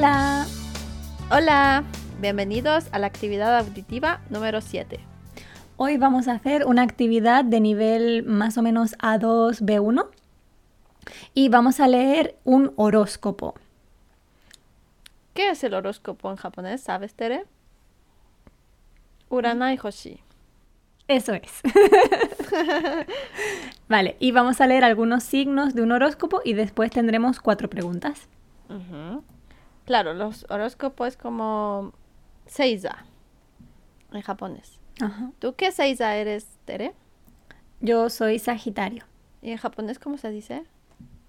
Hola. Hola, bienvenidos a la actividad auditiva número 7. Hoy vamos a hacer una actividad de nivel más o menos A2, B1 y vamos a leer un horóscopo. ¿Qué es el horóscopo en japonés? ¿Sabes, Tere? Uranai Hoshi. Eso es. vale, y vamos a leer algunos signos de un horóscopo y después tendremos cuatro preguntas. Claro, los horóscopos es como Seiza en japonés. Ajá. ¿Tú qué Seiza eres, Tere? Yo soy Sagitario ¿Y en japonés cómo se dice?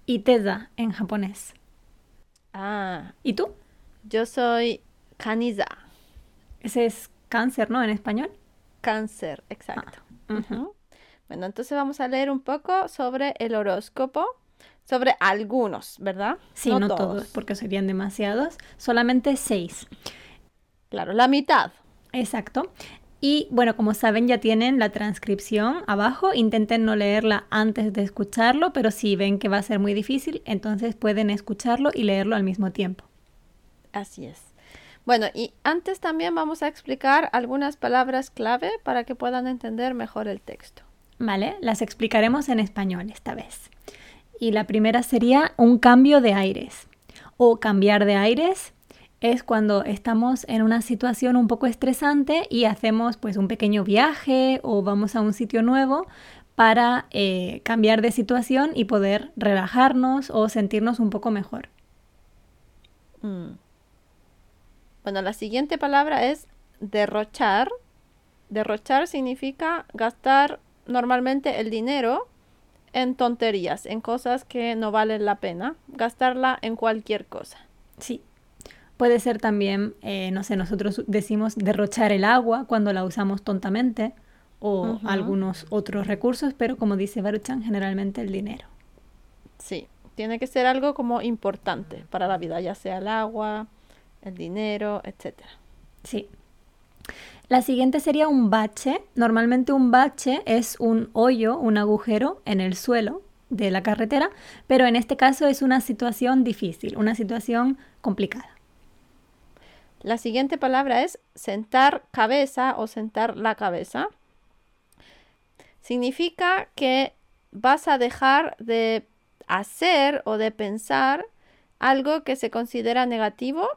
y Teza en japonés. Ah, ¿Y tú? yo soy Kaniza. Ese es cáncer, ¿no? En español. Cáncer, exacto. Ujú. Bueno, entonces vamos a leer un poco sobre el horóscopo, sobre algunos, ¿verdad? Sí, no, todos. porque serían demasiados. Solamente seis. Claro, la mitad. Exacto. Y bueno, como saben, ya tienen la transcripción abajo. Intenten no leerla antes de escucharlo, pero si ven que va a ser muy difícil, entonces pueden escucharlo y leerlo al mismo tiempo. Así es. Bueno, y antes también vamos a explicar algunas palabras clave para que puedan entender mejor el texto. ¿Vale? Las explicaremos en español esta vez. Y la primera sería un cambio de aires. O cambiar de aires es cuando estamos en una situación un poco estresante y hacemos pues un pequeño viaje o vamos a un sitio nuevo para eh, cambiar de situación y poder relajarnos o sentirnos un poco mejor. Mm. Bueno, la siguiente palabra es derrochar. Derrochar significa gastar normalmente el dinero en tonterías, en cosas que no valen la pena, gastarla en cualquier cosa. Sí. Puede ser también, eh, no sé, nosotros decimos derrochar el agua cuando la usamos tontamente o algunos otros recursos, pero como dice Baruchan, generalmente el dinero. Sí, tiene que ser algo como importante para la vida, ya sea el agua, el dinero, etcétera. Sí. La siguiente sería un bache. Normalmente un bache es un hoyo, un agujero en el suelo de la carretera, pero en este caso es una situación difícil, una situación complicada. La siguiente palabra es sentar cabeza o sentar la cabeza. Significa que vas a dejar de hacer o de pensar algo que se considera negativo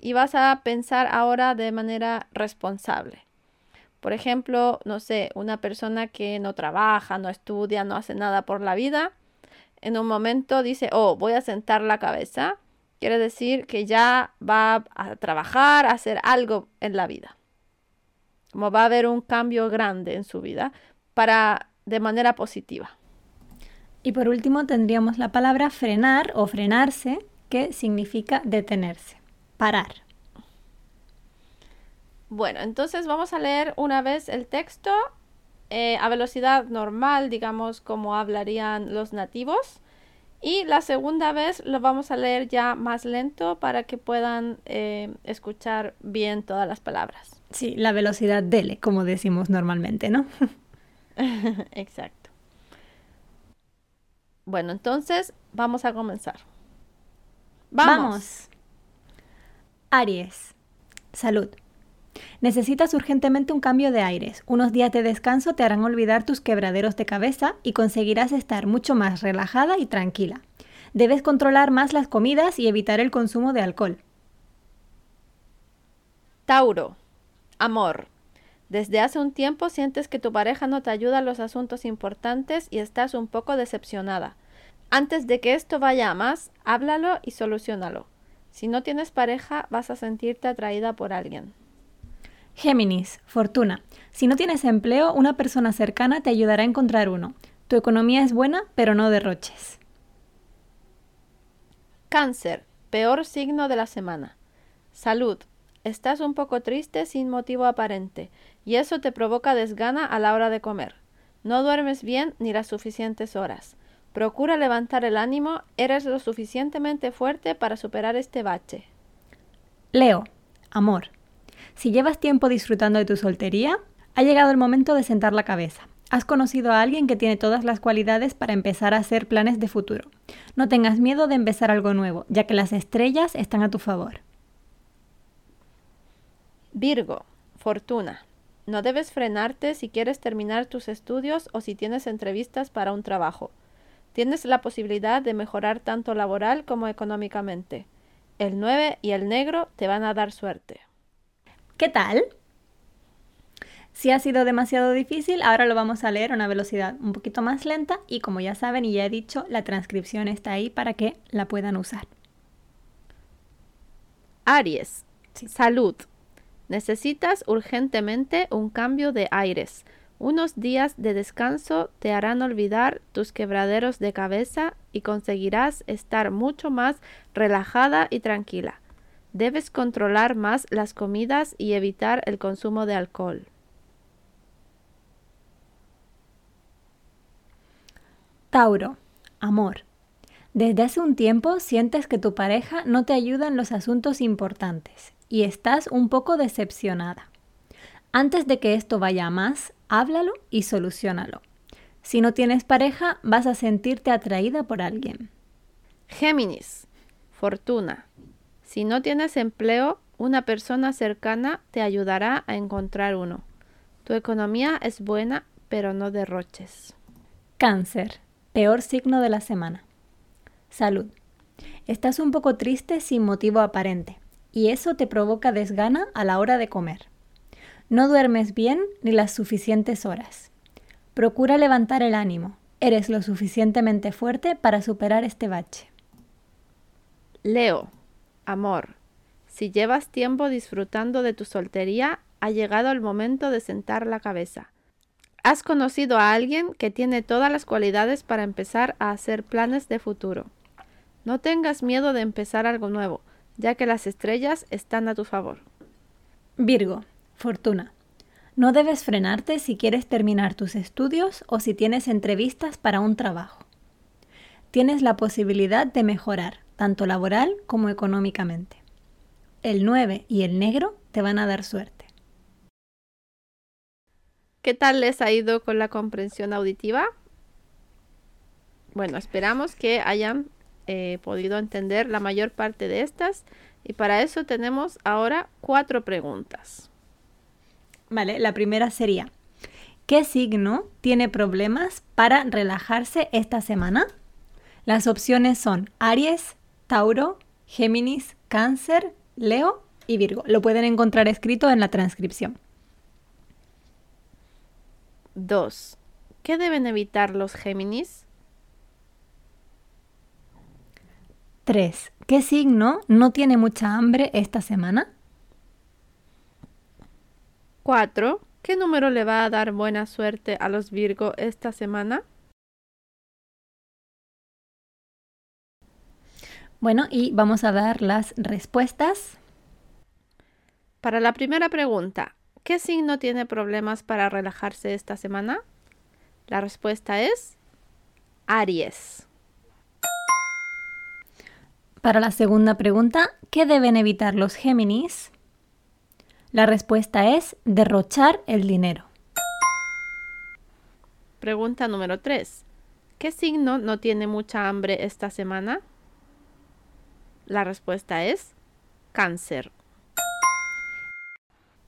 y vas a pensar ahora de manera responsable. Por ejemplo, no sé, una persona que no trabaja, no estudia, no hace nada por la vida, en un momento dice, oh, voy a sentar la cabeza quiere decir que ya va a trabajar, a hacer algo en la vida. Como va a haber un cambio grande en su vida para de manera positiva. Y por último tendríamos la palabra frenar o frenarse, que significa detenerse, parar. Bueno, entonces vamos a leer una vez el texto eh, a velocidad normal, digamos como hablarían los nativos. Y la segunda vez lo vamos a leer ya más lento para que puedan eh, escuchar bien todas las palabras. Sí, la velocidad dele, como decimos normalmente, ¿no? Exacto. Bueno, entonces vamos a comenzar. Vamos. Aries. Salud. Necesitas urgentemente un cambio de aires. Unos días de descanso te harán olvidar tus quebraderos de cabeza y conseguirás estar mucho más relajada y tranquila. Debes controlar más las comidas y evitar el consumo de alcohol. Tauro. Amor. Desde hace un tiempo sientes que tu pareja no te ayuda en los asuntos importantes y estás un poco decepcionada. Antes de que esto vaya a más, háblalo y solucionalo. Si no tienes pareja, vas a sentirte atraída por alguien. Géminis, fortuna. Si no tienes empleo, una persona cercana te ayudará a encontrar uno. Tu economía es buena, pero no derroches. Cáncer, peor signo de la semana. Salud, estás un poco triste sin motivo aparente, y eso te provoca desgana a la hora de comer. No duermes bien ni las suficientes horas. Procura levantar el ánimo, eres lo suficientemente fuerte para superar este bache. Leo, amor. Si llevas tiempo disfrutando de tu soltería, ha llegado el momento de sentar la cabeza. Has conocido a alguien que tiene todas las cualidades para empezar a hacer planes de futuro. No tengas miedo de empezar algo nuevo, ya que las estrellas están a tu favor. Virgo, fortuna. No debes frenarte si quieres terminar tus estudios o si tienes entrevistas para un trabajo. Tienes la posibilidad de mejorar tanto laboral como económicamente. El 9 y el negro te van a dar suerte. ¿Qué tal? Si ha sido demasiado difícil, ahora lo vamos a leer a una velocidad un poquito más lenta y como ya saben y ya he dicho, la transcripción está ahí para que la puedan usar. Aries, salud. Necesitas urgentemente un cambio de aires. Unos días de descanso te harán olvidar tus quebraderos de cabeza y conseguirás estar mucho más relajada y tranquila. Debes controlar más las comidas y evitar el consumo de alcohol. Tauro, amor. Desde hace un tiempo sientes que tu pareja no te ayuda en los asuntos importantes y estás un poco decepcionada. Antes de que esto vaya a más, háblalo y solucionalo. Si no tienes pareja, vas a sentirte atraída por alguien. Géminis, fortuna. Si no tienes empleo, una persona cercana te ayudará a encontrar uno. Tu economía es buena, pero no derroches. Cáncer, Peor signo de la semana. Salud. Estás un poco triste sin motivo aparente y eso te provoca desgana a la hora de comer. No duermes bien ni las suficientes horas. Procura levantar el ánimo. Eres lo suficientemente fuerte para superar este bache. Leo, amor. Si llevas tiempo disfrutando de tu soltería, ha llegado el momento de sentar la cabeza. Has conocido a alguien que tiene todas las cualidades para empezar a hacer planes de futuro. No tengas miedo de empezar algo nuevo, ya que las estrellas están a tu favor. Virgo, fortuna. No debes frenarte si quieres terminar tus estudios o si tienes entrevistas para un trabajo. Tienes la posibilidad de mejorar, tanto laboral como económicamente. El 9 y el negro te van a dar suerte. ¿Qué tal les ha ido con la comprensión auditiva? Bueno, esperamos que hayan eh, podido entender la mayor parte de estas y para eso tenemos ahora cuatro preguntas. Vale, la primera sería, ¿qué signo tiene problemas para relajarse esta semana? Las opciones son Aries, Tauro, Géminis, Cáncer, Leo y Virgo. Lo pueden encontrar escrito en la transcripción. 2. ¿Qué deben evitar los Géminis? 3. ¿Qué signo no tiene mucha hambre esta semana? 4. ¿Qué número le va a dar buena suerte a los Virgo esta semana? Bueno, y vamos a dar las respuestas. Para la primera pregunta, ¿Qué signo tiene problemas para relajarse esta semana? La respuesta es Aries. Para la segunda pregunta, ¿qué deben evitar los Géminis? La respuesta es derrochar el dinero. Pregunta número 3. ¿Qué signo no tiene mucha hambre esta semana? La respuesta es cáncer.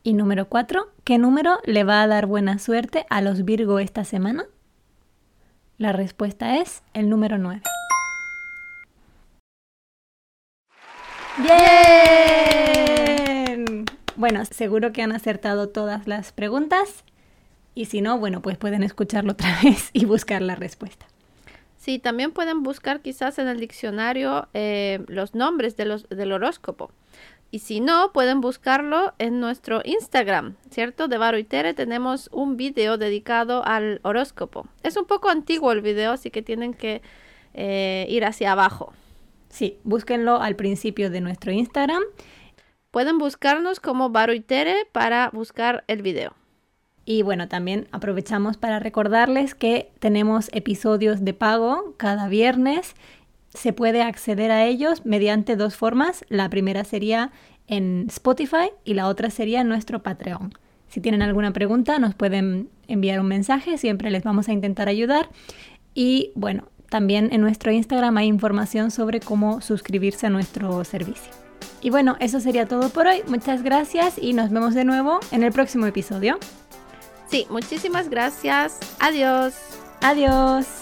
Y número 4, ¿qué número le va a dar buena suerte a los Virgo esta semana? La respuesta es el número 9. ¡Bien! Bueno, seguro que han acertado todas las preguntas. Y si no, bueno, pues pueden escucharlo otra vez y buscar la respuesta. Sí, también pueden buscar quizás en el diccionario eh, los nombres de los, del horóscopo. Y si no, pueden buscarlo en nuestro Instagram, ¿cierto? De Varo y Tere tenemos un video dedicado al horóscopo. Es un poco antiguo el video, así que tienen que eh, ir hacia abajo. Sí, búsquenlo al principio de nuestro Instagram. Pueden buscarnos como Varo y Tere para buscar el video. Y bueno, también aprovechamos para recordarles que tenemos episodios de pago cada viernes se puede acceder a ellos mediante dos formas. La primera sería en Spotify y la otra sería en nuestro Patreon. Si tienen alguna pregunta nos pueden enviar un mensaje, siempre les vamos a intentar ayudar. Y bueno, también en nuestro Instagram hay información sobre cómo suscribirse a nuestro servicio. Y bueno, eso sería todo por hoy. Muchas gracias y nos vemos de nuevo en el próximo episodio. Sí, muchísimas gracias. Adiós. Adiós.